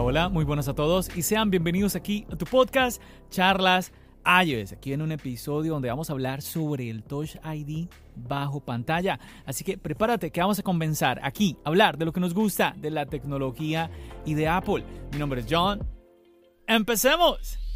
Hola, muy buenas a todos y sean bienvenidos aquí a tu podcast Charlas iOS. Aquí en un episodio donde vamos a hablar sobre el Touch ID bajo pantalla. Así que prepárate que vamos a comenzar aquí a hablar de lo que nos gusta de la tecnología y de Apple. Mi nombre es John. ¡Empecemos!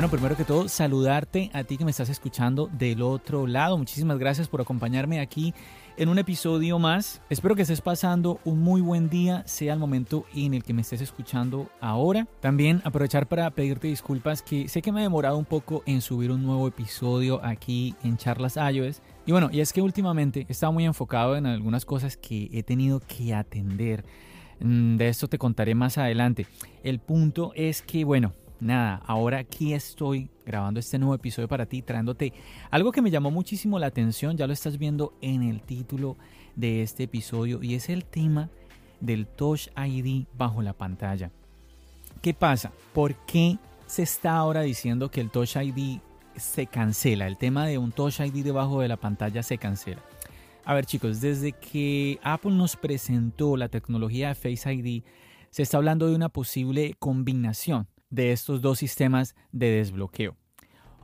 Bueno, primero que todo, saludarte a ti que me estás escuchando del otro lado. Muchísimas gracias por acompañarme aquí en un episodio más. Espero que estés pasando un muy buen día, sea el momento en el que me estés escuchando ahora. También aprovechar para pedirte disculpas que sé que me he demorado un poco en subir un nuevo episodio aquí en Charlas iOS. Y bueno, y es que últimamente he estado muy enfocado en algunas cosas que he tenido que atender. Mm, de esto te contaré más adelante. El punto es que, bueno, nada, ahora aquí estoy grabando este nuevo episodio para ti, trayéndote algo que me llamó muchísimo la atención, ya lo estás viendo en el título de este episodio, y es el tema del Touch ID bajo la pantalla. ¿Qué pasa? ¿Por qué se está ahora diciendo que el Touch ID se cancela? El tema de un Touch ID debajo de la pantalla se cancela. A ver chicos, desde que Apple nos presentó la tecnología de Face ID, se está hablando de una posible combinación de estos dos sistemas de desbloqueo.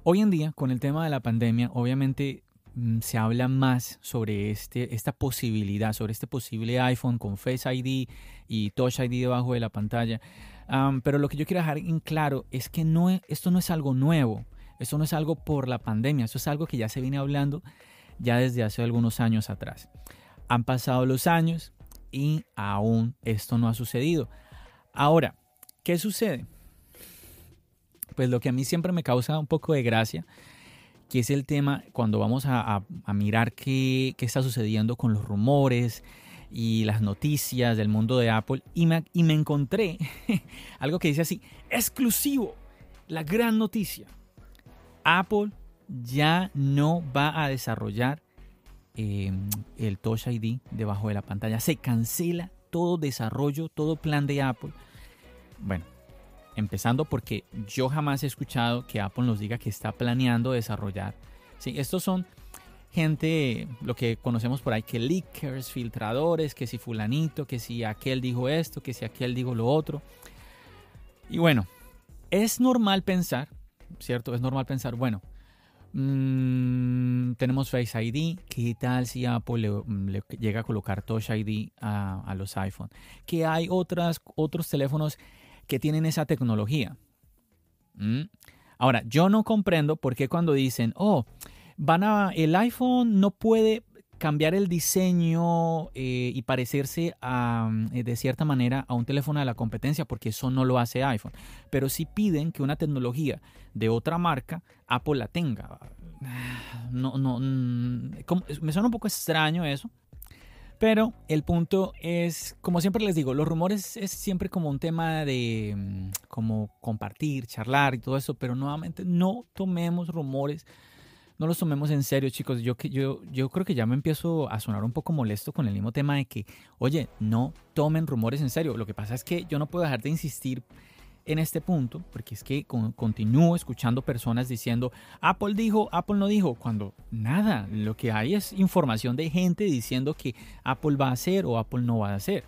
Hoy en día, con el tema de la pandemia, obviamente mm, se habla más sobre este, esta posibilidad, sobre este posible iPhone con Face ID y Touch ID debajo de la pantalla. pero lo que yo quiero dejar en claro es que no, esto no es algo nuevo, esto no es algo por la pandemia, esto es algo que ya se viene hablando ya desde hace algunos años atrás. Han pasado los años y aún esto no ha sucedido. Ahora, ¿qué sucede? Pues lo que a mí siempre me causa un poco de gracia, que es el tema cuando vamos a, mirar qué, está sucediendo con los rumores y las noticias del mundo de Apple, y me, encontré algo que dice así, exclusivo, la gran noticia. Apple ya no va a desarrollar em, el Touch ID debajo de la pantalla. Se cancela todo desarrollo, todo plan de Apple. Bueno, Empezando porque yo jamás he escuchado que Apple nos diga que está planeando desarrollar. Sí, estos son gente, lo que conocemos por ahí, que leakers, filtradores, que si fulanito, que si aquel dijo esto, que si aquel dijo lo otro. Y bueno, es normal pensar, ¿cierto? Es normal pensar, bueno, mm, tenemos Face ID, ¿qué tal si Apple le, llega a colocar Touch ID a, a, los iPhone? Que hay otras, otros teléfonos que tienen esa tecnología. ¿Mm? Ahora, yo no comprendo por qué cuando dicen, oh, van a, el iPhone no puede cambiar el diseño eh, y parecerse a, eh, de cierta manera a un teléfono de la competencia, porque eso no lo hace iPhone. Pero sí piden que una tecnología de otra marca, Apple la tenga. No, no, mm, me suena un poco extraño eso, pero el punto es, como siempre les digo, los rumores es siempre como un tema de mm, como compartir, charlar y todo eso, pero nuevamente no tomemos rumores, no los tomemos en serio, chicos. Yo, yo, yo creo que ya me empiezo a sonar un poco molesto con el mismo tema de que, oye, no tomen rumores en serio. Lo que pasa es que yo no puedo dejar de insistir en este punto, porque es que continúo escuchando personas diciendo, Apple dijo, Apple no dijo, cuando nada, lo que hay es información de gente diciendo que Apple va a hacer o Apple no va a hacer.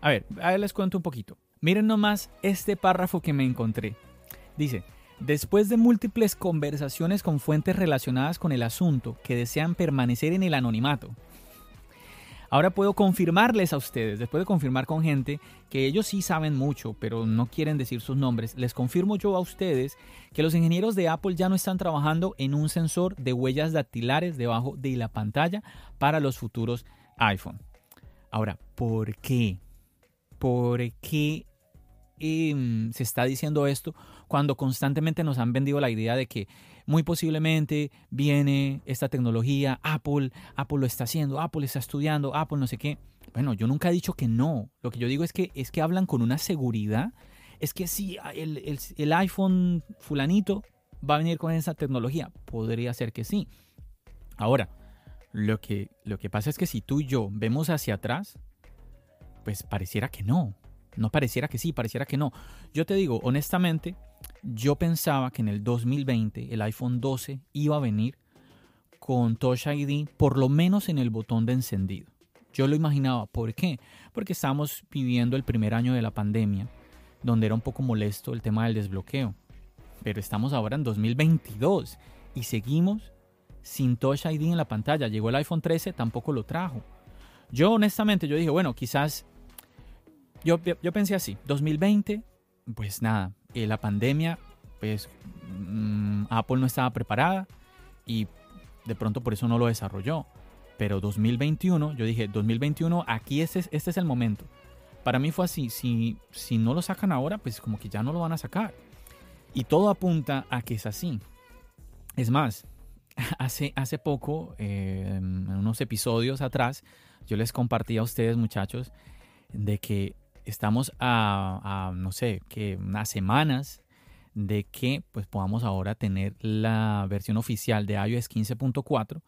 A ver, a ver les cuento un poquito. Miren nomás este párrafo que me encontré. Dice, después de múltiples conversaciones con fuentes relacionadas con el asunto que desean permanecer en el anonimato, Ahora puedo confirmarles a ustedes, después de confirmar con gente que ellos sí saben mucho, pero no quieren decir sus nombres, les confirmo yo a ustedes que los ingenieros de Apple ya no están trabajando en un sensor de huellas dactilares debajo de la pantalla para los futuros iPhone. Ahora, ¿por qué? ¿Por qué em, se está diciendo esto cuando constantemente nos han vendido la idea de que muy posiblemente viene esta tecnología, Apple, Apple lo está haciendo, Apple está estudiando, Apple no sé qué. Bueno, yo nunca he dicho que no. Lo que yo digo es que, es que hablan con una seguridad. Es que si el, el, iPhone fulanito va a venir con esa tecnología. Podría ser que sí. Ahora, lo que, lo que pasa es que si tú y yo vemos hacia atrás, pues pareciera que no. No pareciera que sí, pareciera que no. Yo te digo, honestamente, yo pensaba que en el 2020 el iPhone 12 iba a venir con Touch ID, por lo menos en el botón de encendido. Yo lo imaginaba. ¿Por qué? Porque estamos viviendo el primer año de la pandemia, donde era un poco molesto el tema del desbloqueo. Pero estamos ahora en 2022 y seguimos sin Touch ID en la pantalla. Llegó el iPhone 13, tampoco lo trajo. Yo honestamente, yo dije, bueno, quizás, yo, yo pensé así, 2020, pues nada, eh, la pandemia, pues mm, Apple no estaba preparada y de pronto por eso no lo desarrolló. Pero 2021, yo dije, 2021, aquí este, este es el momento. Para mí fue así, si, si no lo sacan ahora, pues como que ya no lo van a sacar. Y todo apunta a que es así. Es más, hace, hace poco, eh, en unos episodios atrás, yo les compartí a ustedes, muchachos, de que estamos a, no sé, que unas semanas de que pues podamos ahora tener la versión oficial de iOS 15.4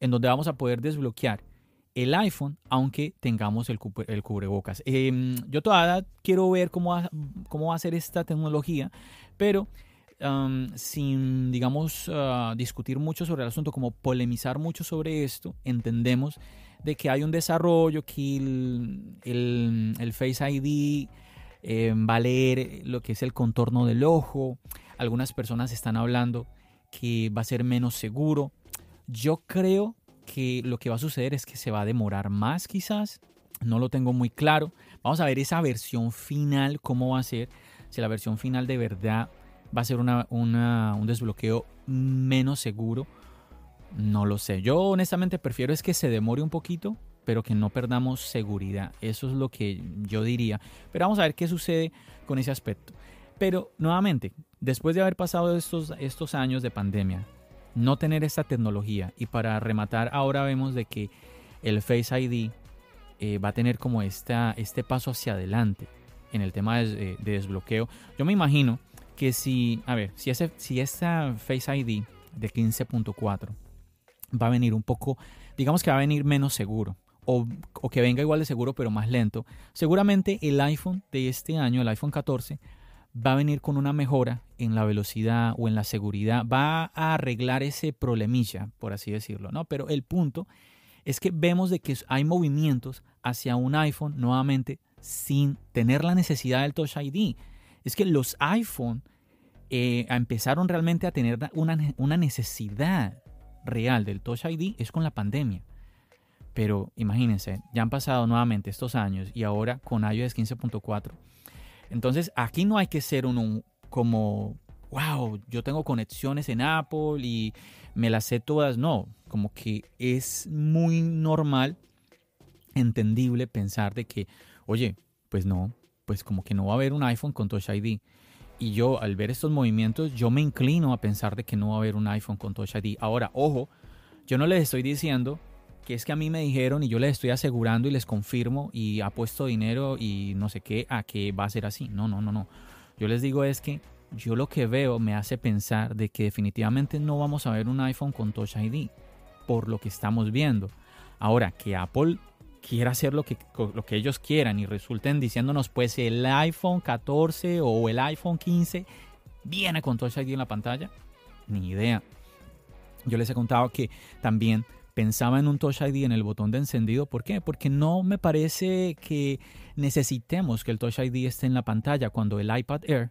en donde vamos a poder desbloquear el iPhone aunque tengamos el, el cubrebocas. Em, yo todavía quiero ver cómo va, cómo va a ser esta tecnología, pero sin, digamos, ah, discutir mucho sobre el asunto, como polemizar mucho sobre esto, entendemos de que hay un desarrollo, que el, Face ID eh, va a leer lo que es el contorno del ojo. Algunas personas están hablando que va a ser menos seguro. Yo creo que lo que va a suceder es que se va a demorar más quizás. No lo tengo muy claro. Vamos a ver esa versión final, cómo va a ser. Si la versión final de verdad va a ser un desbloqueo menos seguro no lo sé. Yo honestamente prefiero es que se demore un poquito, pero que no perdamos seguridad. Eso es lo que yo diría. Pero vamos a ver qué sucede con ese aspecto. Pero nuevamente, después de haber pasado estos, estos años de pandemia, no tener esta tecnología y para rematar ahora vemos de que el Face ID eh, va a tener como esta, este paso hacia adelante en el tema de, de, desbloqueo. Yo me imagino que si, a ver, si, ese, si esta Face ID de 15.4 va a venir un poco, digamos que va a venir menos seguro. O, que venga igual de seguro pero más lento. Seguramente el iPhone de este año, el iPhone 14, va a venir con una mejora en la velocidad o en la seguridad. Va a arreglar ese problemilla, por así decirlo, ¿no? Pero el punto es que vemos de que hay movimientos hacia un iPhone nuevamente sin tener la necesidad del Touch ID. Es que los iPhone eh, empezaron realmente a tener una, una necesidad real del Touch ID es con la pandemia. Pero imagínense, ya han pasado nuevamente estos años y ahora con iOS 15.4. Entonces aquí no hay que ser un, como, wow, yo tengo conexiones en Apple y me las sé todas. No, como que es muy normal, entendible pensar de que, oye, pues no, pues como que no va a haber un iPhone con Touch ID. Y yo al ver estos movimientos, yo me inclino a pensar de que no va a haber un iPhone con Touch ID. Ahora, ojo, yo no les estoy diciendo que es que a mí me dijeron y yo les estoy asegurando y les confirmo y ha puesto dinero y no sé qué a que va a ser así. No, no, no, no. Yo les digo es que yo lo que veo me hace pensar de que definitivamente no vamos a ver un iPhone con Touch ID por lo que estamos viendo. Ahora, que Apple quiera hacer lo que, lo que ellos quieran y resulten diciéndonos pues el iPhone 14 o el iPhone 15 viene con Touch ID en la pantalla, ni idea. Yo les he contado que también pensaba en un Touch ID en el botón de encendido. ¿Por qué? Porque no me parece que necesitemos que el Touch ID esté en la pantalla cuando el iPad Air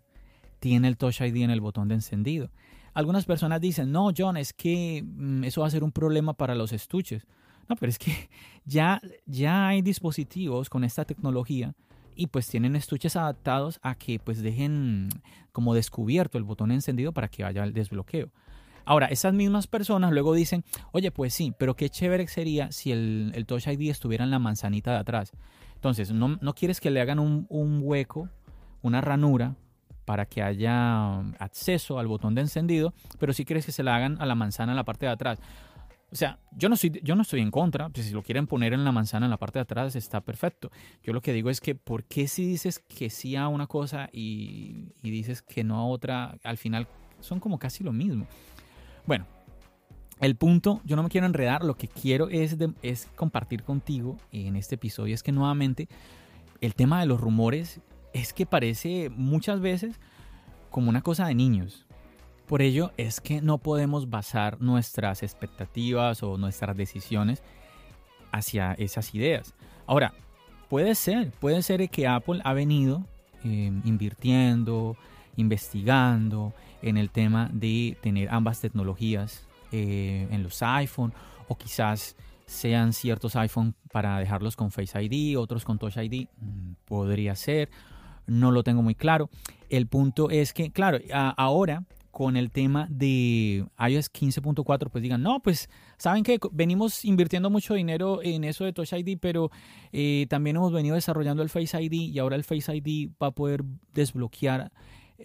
tiene el Touch ID en el botón de encendido. Algunas personas dicen, no, John, es que mm, eso va a ser un problema para los estuches. No, pero es que ya, ya hay dispositivos con esta tecnología y pues tienen estuches adaptados a que pues dejen como descubierto el botón encendido para que haya el desbloqueo. Ahora, esas mismas personas luego dicen, oye, pues sí, pero qué chévere sería si el, el Touch ID estuviera en la manzanita de atrás. Entonces, no, no quieres que le hagan un, un hueco, una ranura para que haya acceso al botón de encendido, pero sí quieres que se la hagan a la manzana en la parte de atrás. O sea, yo no, estoy, yo no estoy en contra. Pues si lo quieren poner en la manzana en la parte de atrás, está perfecto. Yo lo que digo es que, ¿por qué si dices que sí a una cosa y, dices que no a otra? Al final son como casi lo mismo. Bueno, el punto, yo no me quiero enredar, lo que quiero es compartir contigo en este episodio, es que nuevamente el tema de los rumores es que parece muchas veces como una cosa de niños. Por ello es que no podemos basar nuestras expectativas o nuestras decisiones hacia esas ideas. Ahora, puede ser, puede ser que Apple ha venido eh, invirtiendo, investigando en el tema de tener ambas tecnologías eh, en los iPhone o quizás sean ciertos iPhone para dejarlos con Face ID, otros con Touch ID, mm, podría ser, no lo tengo muy claro. El punto es que, claro, ahora con el tema de iOS 15.4, pues digan, no, pues saben que venimos invirtiendo mucho dinero en eso de Touch ID, pero eh, también hemos venido desarrollando el Face ID y ahora el Face ID va a poder desbloquear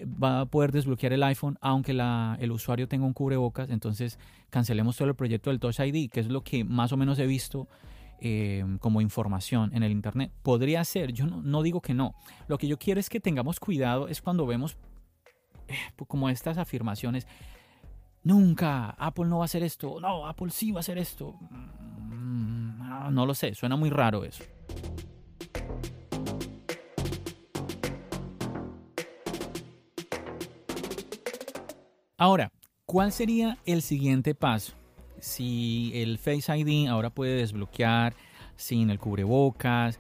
va a poder desbloquear el iPhone aunque el usuario tenga un cubrebocas, entonces cancelemos todo el proyecto del Touch ID, que es lo que más o menos he visto eh, como información en el Internet. Podría ser, yo no, digo que no. Lo que yo quiero es que tengamos cuidado, es cuando vemos como estas afirmaciones. Nunca, Apple no va a hacer esto. No, Apple sí va a hacer esto. Mm, no lo sé, suena muy raro eso. Ahora, ¿cuál sería el siguiente paso? Si el Face ID ahora puede desbloquear sin el cubrebocas,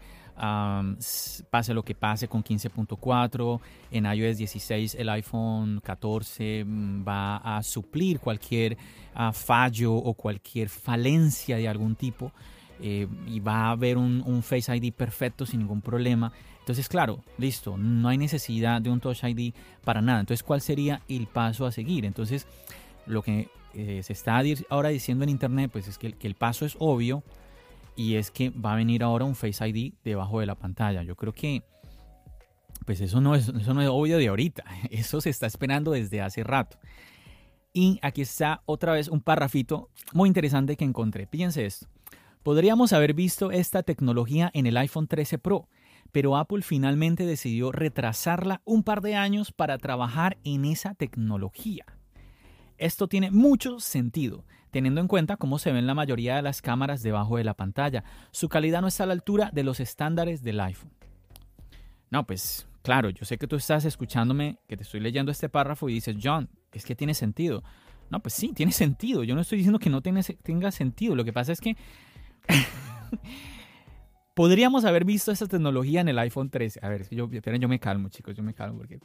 pase lo que pase con 15.4, en iOS 16 el iPhone 14 mm, va a suplir cualquier ah, fallo o cualquier falencia de algún tipo eh, y va a haber un, Face ID perfecto sin ningún problema. Entonces, claro, listo, no hay necesidad de un Touch ID para nada. Entonces, ¿cuál sería el paso a seguir? Entonces, lo que eh, se está ahora diciendo en Internet, pues es que, el paso es obvio y es que va a venir ahora un Face ID debajo de la pantalla. Yo creo que, pues eso no es, eso no es obvio de ahorita, eso se está esperando desde hace rato. Y aquí está otra vez un parrafito muy interesante que encontré. Fíjense esto. Podríamos haber visto esta tecnología en el iPhone 13 Pro, pero Apple finalmente decidió retrasarla un par de años para trabajar en esa tecnología. Esto tiene mucho sentido, teniendo en cuenta cómo se ven la mayoría de las cámaras debajo de la pantalla. Su calidad no está a la altura de los estándares del iPhone. No, pues claro, yo sé que tú estás escuchándome, que te estoy leyendo este párrafo y dices, John, es que tiene sentido. No, pues sí, tiene sentido. Yo no estoy diciendo que no tenga sentido. Lo que pasa es que Podríamos haber visto esta tecnología en el iPhone 13. A ver, yo, esperen, yo me calmo, chicos, yo me calmo porque...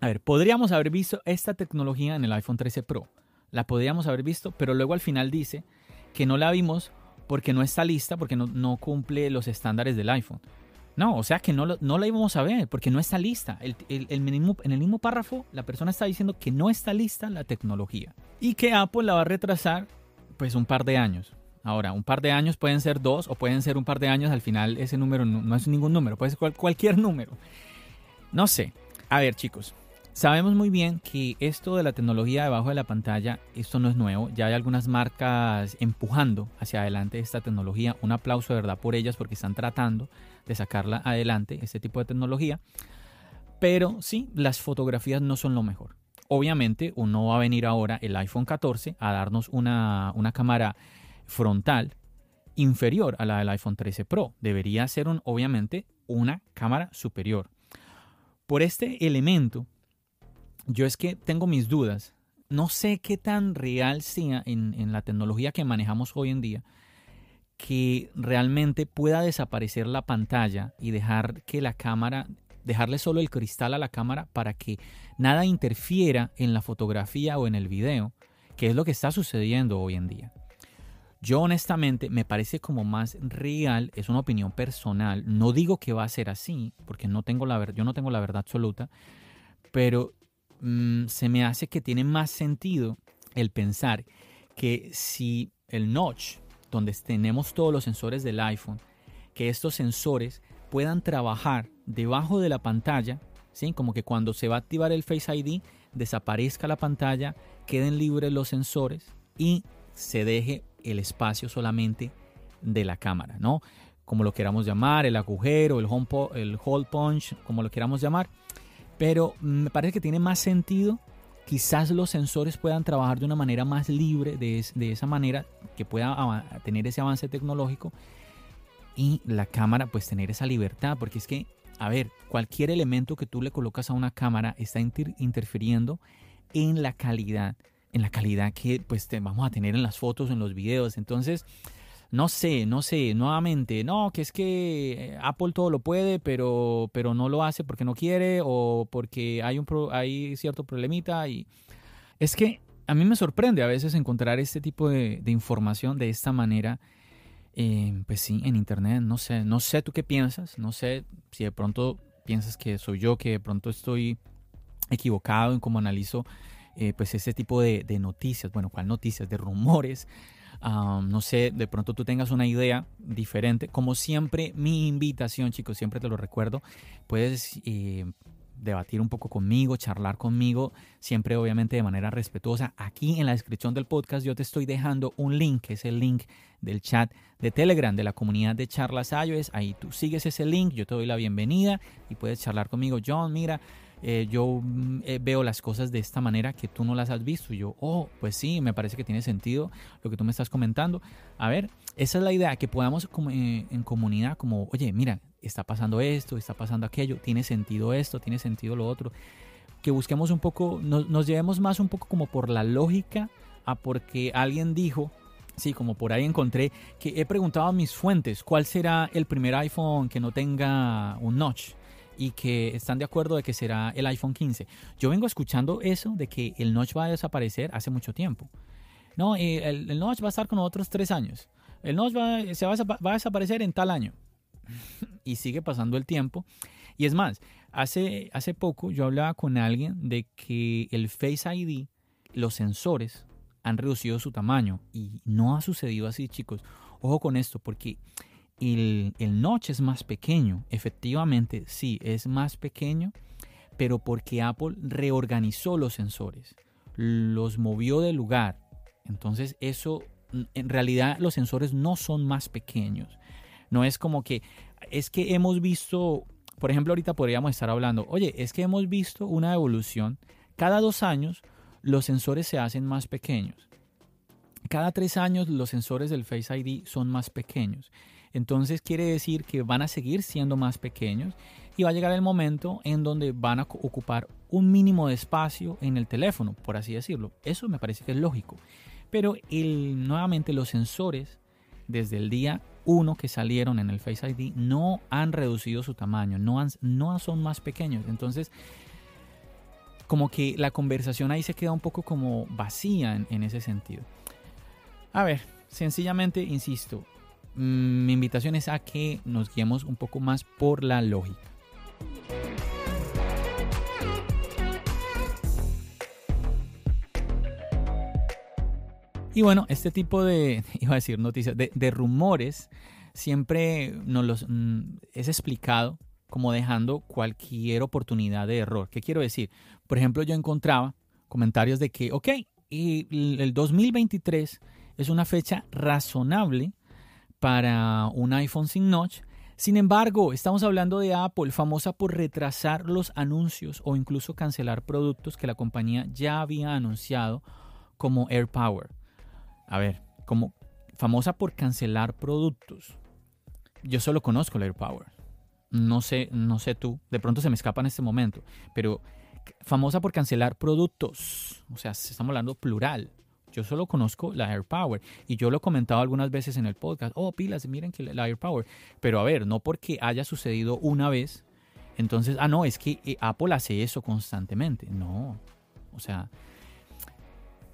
A ver, podríamos haber visto esta tecnología en el iPhone 13 Pro. La podríamos haber visto, pero luego al final dice que no la vimos porque no está lista, porque no, cumple los estándares del iPhone. No, o sea que no, no la íbamos a ver porque no está lista. El, en el mismo párrafo, la persona está diciendo que no está lista la tecnología y que Apple la va a retrasar pues un par de años. Ahora, un par de años pueden ser dos o pueden ser un par de años. Al final ese número no, es ningún número, puede ser cualquier número. No sé. A ver chicos, sabemos muy bien que esto de la tecnología debajo de la pantalla, esto no es nuevo. Ya hay algunas marcas empujando hacia adelante esta tecnología. Un aplauso de verdad por ellas porque están tratando de sacarla adelante, este tipo de tecnología. Pero sí, las fotografías no son lo mejor. Obviamente, uno va a venir ahora el iPhone 14 a darnos una, una cámara frontal inferior a la del iPhone 13 Pro. Debería ser un, obviamente una cámara superior. Por este elemento, yo es que tengo mis dudas. No sé qué tan real sea en, la tecnología que manejamos hoy en día que realmente pueda desaparecer la pantalla y dejar que la cámara, dejarle solo el cristal a la cámara para que nada interfiera en la fotografía o en el video, que es lo que está sucediendo hoy en día. Yo honestamente me parece como más real, es una opinión personal. No digo que va a ser así, porque no tengo la yo no tengo la verdad absoluta, pero mm, se me hace que tiene más sentido el pensar que si el notch, donde tenemos todos los sensores del iPhone, que estos sensores puedan trabajar debajo de la pantalla, ¿sí? como que cuando se va a activar el Face ID, desaparezca la pantalla, queden libres los sensores y se deje el espacio solamente de la cámara, ¿no? Como lo queramos llamar, el agujero, el, home el hole punch, como lo queramos llamar. Pero me parece que tiene más sentido quizás los sensores puedan trabajar de una manera más libre, de, esa manera que pueda tener ese avance tecnológico y la cámara pues tener esa libertad, porque es que, a ver, cualquier elemento que tú le colocas a una cámara está interfiriendo en la calidad, en la calidad que pues vamos a tener en las fotos, en los videos. Entonces, no sé, no sé, nuevamente, no, que es que eh, Apple todo lo puede, pero, pero no lo hace porque no quiere o porque hay, un hay cierto problemita. Y es que a mí me sorprende a veces encontrar este tipo de, información de esta manera. Eh, pues sí, en internet, no sé, no sé tú qué piensas, no sé si de pronto piensas que soy yo, que de pronto estoy equivocado en cómo analizo eh, pues este tipo de, de, noticias, bueno, ¿cuál noticias? De rumores, no sé, de pronto tú tengas una idea diferente. Como siempre, mi invitación, chicos, siempre te lo recuerdo, puedes eh, debatir un poco conmigo, charlar conmigo, siempre obviamente de manera respetuosa. Aquí en la descripción del podcast yo te estoy dejando un link, es el link del chat de Telegram de la comunidad de charlas iOS. Ahí tú sigues ese link, yo te doy la bienvenida y puedes charlar conmigo. John, mira, eh, yo mm, eh, veo las cosas de esta manera que tú no las has visto. Y yo, oh, pues sí, me parece que tiene sentido lo que tú me estás comentando. A ver, esa es la idea, que podamos como, eh, en comunidad, como, oye, mira, está pasando esto, está pasando aquello, tiene sentido esto, tiene sentido lo otro. Que busquemos un poco, nos, nos llevemos más un poco como por la lógica a porque alguien dijo, Sí, como por ahí encontré que he preguntado a mis fuentes cuál será el primer iPhone que no tenga un notch y que están de acuerdo de que será el iPhone 15. Yo vengo escuchando eso de que el notch va a desaparecer hace mucho tiempo. No, eh, el, notch va a estar con otros tres años. El notch va, se va, a, desaparecer en tal año. y sigue pasando el tiempo. Y es más, hace, hace poco yo hablaba con alguien de que el Face ID, los sensores, han reducido su tamaño. Y no ha sucedido así, chicos. Ojo con esto, porque el, el notch es más pequeño. Efectivamente, sí, es más pequeño, pero porque Apple reorganizó los sensores, los movió de lugar. Entonces eso, en realidad los sensores no son más pequeños. No es como que, es que hemos visto, por ejemplo, ahorita podríamos estar hablando, oye, es que hemos visto una evolución. Cada dos años los sensores se hacen más pequeños. Cada tres años los sensores del Face ID son más pequeños. Entonces quiere decir que van a seguir siendo más pequeños y va a llegar el momento en donde van a ocupar un mínimo de espacio en el teléfono, por así decirlo. Eso me parece que es lógico. Pero nuevamente los sensores desde el día 1 que salieron en el Face ID no han reducido su tamaño, no, no son más pequeños. Entonces, como que la conversación ahí se queda un poco como vacía en ese sentido. A ver, sencillamente, insisto, mi invitación es a que nos guiemos un poco más por la lógica. Y bueno, este tipo de, iba a decir noticias, de, rumores siempre nos los mm, es explicado como dejando cualquier oportunidad de error. ¿Qué quiero decir? Por ejemplo, yo encontraba comentarios de que, ok, y el 2023 es una fecha razonable para un iPhone sin notch. Sin embargo, estamos hablando de Apple, famosa por retrasar los anuncios o incluso cancelar productos que la compañía ya había anunciado como AirPower. A ver, como famosa por cancelar productos. Yo solo conozco el AirPower. No sé, no sé tú, de pronto se me escapa en este momento, pero famosa por cancelar productos. O sea, estamos hablando plural. Yo solo conozco la AirPower y yo lo he comentado algunas veces en el podcast. Oh, pilas, miren que la AirPower. Pero a ver, no porque haya sucedido una vez, entonces, ah, no, es que eh, Apple hace eso constantemente. No, o sea,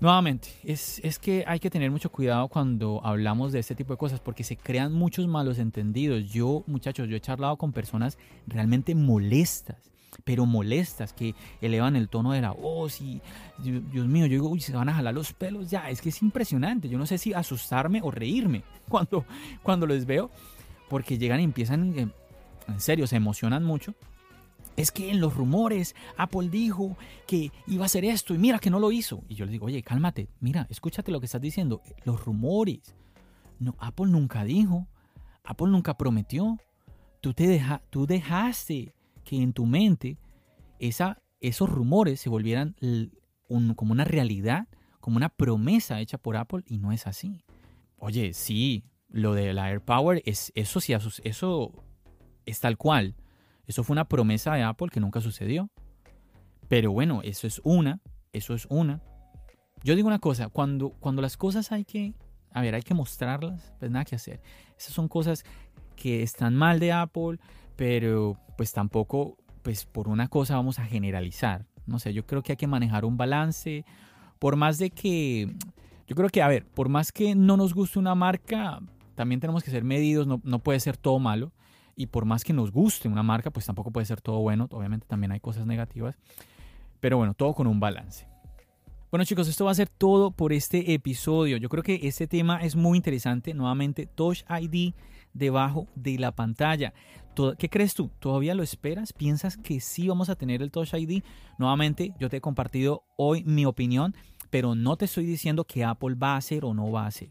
Nuevamente, es, es, que hay que tener mucho cuidado cuando hablamos de este tipo de cosas porque se crean muchos malos entendidos. Yo, muchachos, yo he charlado con personas realmente molestas pero molestas, que elevan el tono de la voz y Dios mío, yo digo, uy, se van a jalar los pelos ya, es que es impresionante, yo no sé si asustarme o reírme cuando, cuando les veo, porque llegan y empiezan, eh, en serio, se emocionan mucho. Es que en los rumores Apple dijo que iba a hacer esto y mira que no lo hizo. Y yo les digo, oye, cálmate, mira, escúchate lo que estás diciendo. Los rumores. No, Apple nunca dijo. Apple nunca prometió. Tú, te deja, tú dejaste que en tu mente esos rumores se volvieran como una realidad, como una promesa hecha por Apple y no es así. Oye, sí, lo de la AirPower, es, eso sí, eso es tal cual. Eso fue una promesa de Apple que nunca sucedió. Pero bueno, eso es una, eso es una. Yo digo una cosa, cuando, cuando las cosas hay que, a ver, hay que mostrarlas, pues nada que hacer. Esas son cosas que están mal de Apple, pero pues tampoco, pues por una cosa vamos a generalizar. No sé, yo creo que hay que manejar un balance. Por más de que, yo creo que, a ver, por más que no nos guste una marca, también tenemos que ser medidos, no, no puede ser todo malo. Y por más que nos guste una marca, pues tampoco puede ser todo bueno. Obviamente también hay cosas negativas. Pero bueno, todo con un balance. Bueno chicos, esto va a ser todo por este episodio. Yo creo que este tema es muy interesante. Nuevamente, Touch ID debajo de la pantalla. ¿Qué crees tú? ¿Todavía lo esperas? ¿Piensas que sí vamos a tener el Touch ID? Nuevamente, yo te he compartido hoy mi opinión, pero no te estoy diciendo que Apple va a hacer o no va a hacer.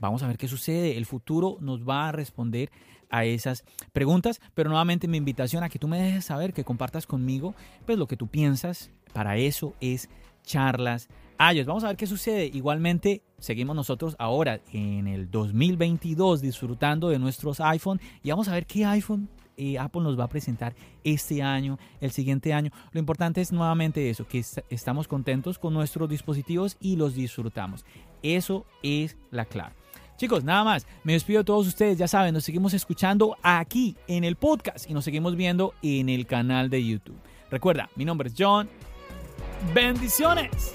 Vamos a ver qué sucede. El futuro nos va a responder a esas preguntas, pero nuevamente mi invitación a que tú me dejes saber, que compartas conmigo, pues lo que tú piensas. Para eso es charlas iOS. Vamos a ver qué sucede. Igualmente, seguimos nosotros ahora en el 2022 disfrutando de nuestros iPhone y vamos a ver qué iPhone eh, Apple nos va a presentar este año, el siguiente año. Lo importante es nuevamente eso, que estamos contentos con nuestros dispositivos y los disfrutamos. Eso es la clave. Chicos, nada más. Me despido de todos ustedes. Ya saben, nos seguimos escuchando aquí en el podcast y nos seguimos viendo en el canal de YouTube. Recuerda, mi nombre es John. Bendiciones.